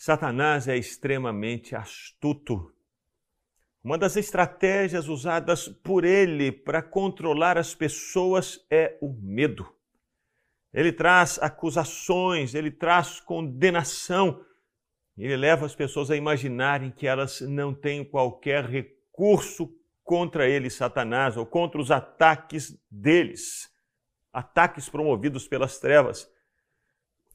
Satanás é extremamente astuto. Uma das estratégias usadas por ele para controlar as pessoas é o medo. Ele traz acusações, ele traz condenação, ele leva as pessoas a imaginarem que elas não têm qualquer recurso contra ele, Satanás, ou contra os ataques deles, ataques promovidos pelas trevas.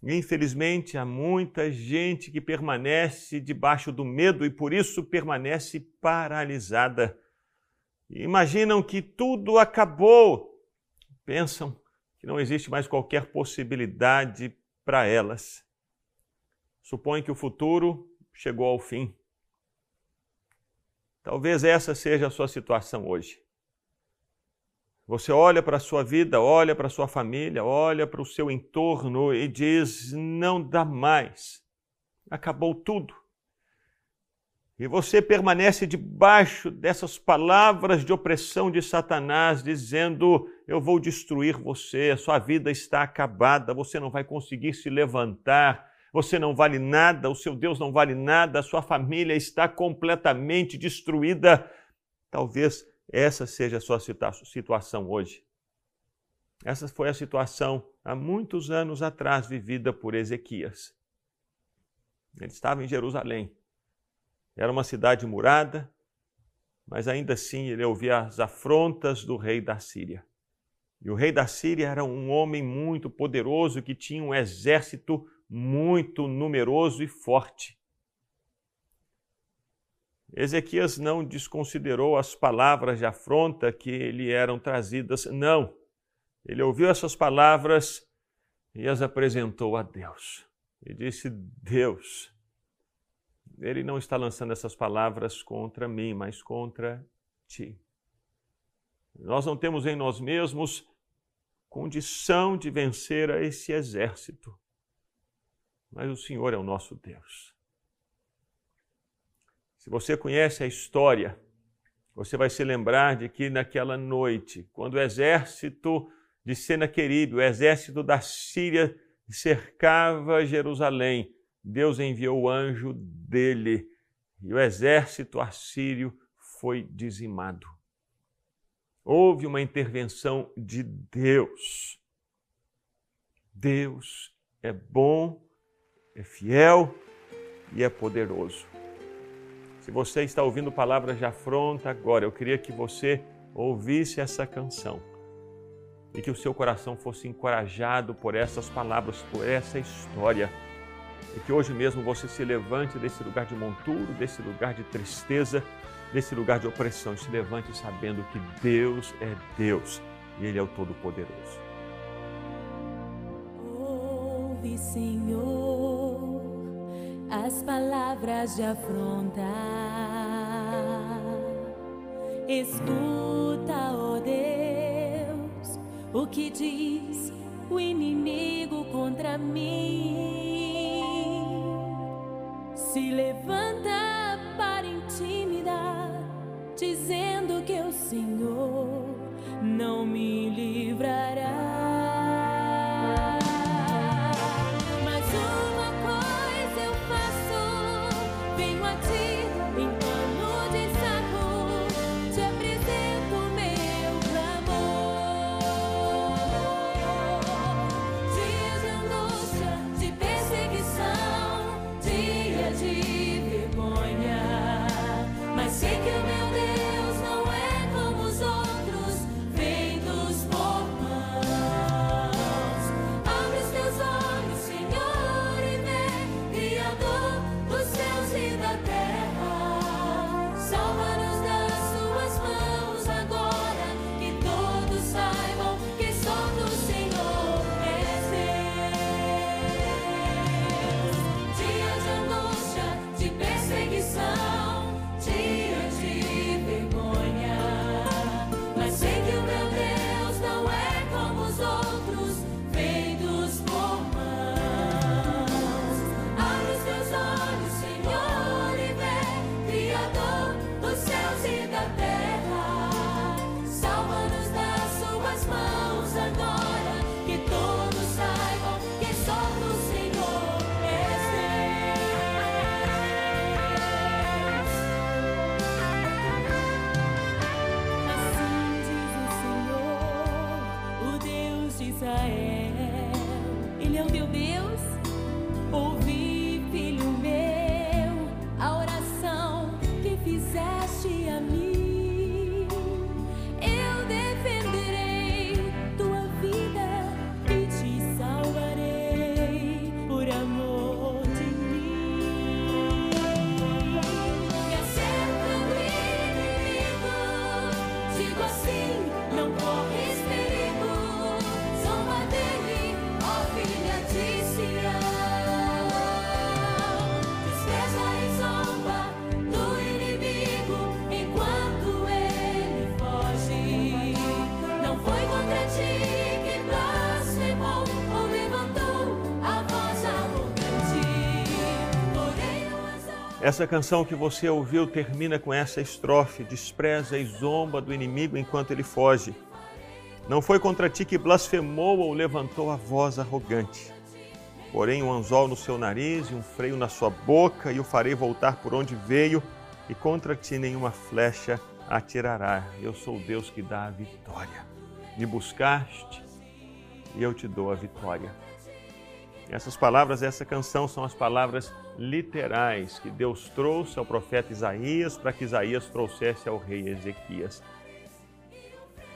Infelizmente, há muita gente que permanece debaixo do medo e por isso permanece paralisada. Imaginam que tudo acabou. Pensam que não existe mais qualquer possibilidade para elas. Supõem que o futuro chegou ao fim. Talvez essa seja a sua situação hoje. Você olha para a sua vida, olha para a sua família, olha para o seu entorno e diz: não dá mais, acabou tudo. E você permanece debaixo dessas palavras de opressão de Satanás, dizendo: Eu vou destruir você, a sua vida está acabada, você não vai conseguir se levantar, você não vale nada, o seu Deus não vale nada, a sua família está completamente destruída. Talvez essa seja a sua situação hoje. Essa foi a situação há muitos anos atrás vivida por Ezequias. Ele estava em Jerusalém. Era uma cidade murada, mas ainda assim ele ouvia as afrontas do rei da Síria. E o rei da Síria era um homem muito poderoso que tinha um exército muito numeroso e forte. Ezequias não desconsiderou as palavras de afronta que lhe eram trazidas, não. Ele ouviu essas palavras e as apresentou a Deus. E disse: Deus, ele não está lançando essas palavras contra mim, mas contra ti. Nós não temos em nós mesmos condição de vencer a esse exército, mas o Senhor é o nosso Deus. Se você conhece a história, você vai se lembrar de que naquela noite, quando o exército de Senaqueribe, o exército da Síria, cercava Jerusalém, Deus enviou o anjo dele e o exército assírio foi dizimado. Houve uma intervenção de Deus. Deus é bom, é fiel e é poderoso. Se você está ouvindo palavras de afronta agora, eu queria que você ouvisse essa canção e que o seu coração fosse encorajado por essas palavras, por essa história. E que hoje mesmo você se levante desse lugar de monturo, desse lugar de tristeza, desse lugar de opressão, se levante sabendo que Deus é Deus e Ele é o Todo-Poderoso. Ouve, Senhor as palavras de afronta. Escuta, ó oh Deus, o que diz o inimigo contra mim. Se levanta para intimidar, dizendo que o Senhor não me livrará. bring what Israel. Ele é o teu Deus. Essa canção que você ouviu termina com essa estrofe: despreza e zomba do inimigo enquanto ele foge. Não foi contra ti que blasfemou ou levantou a voz arrogante. Porém, um anzol no seu nariz e um freio na sua boca, e o farei voltar por onde veio, e contra ti nenhuma flecha atirará. Eu sou o Deus que dá a vitória. Me buscaste e eu te dou a vitória. Essas palavras, essa canção são as palavras literais que Deus trouxe ao profeta Isaías para que Isaías trouxesse ao rei Ezequias.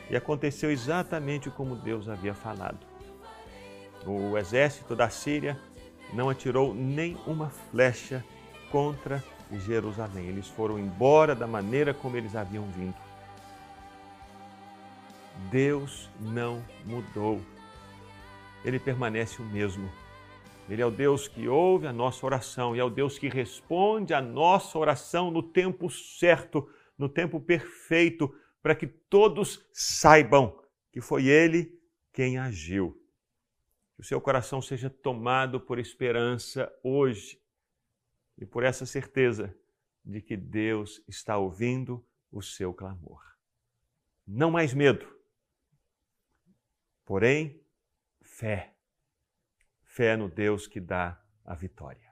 E aconteceu exatamente como Deus havia falado. O exército da Síria não atirou nem uma flecha contra Jerusalém. Eles foram embora da maneira como eles haviam vindo. Deus não mudou. Ele permanece o mesmo. Ele é o Deus que ouve a nossa oração e é o Deus que responde a nossa oração no tempo certo, no tempo perfeito, para que todos saibam que foi Ele quem agiu. Que o seu coração seja tomado por esperança hoje e por essa certeza de que Deus está ouvindo o seu clamor. Não mais medo, porém fé. Fé no Deus que dá a vitória.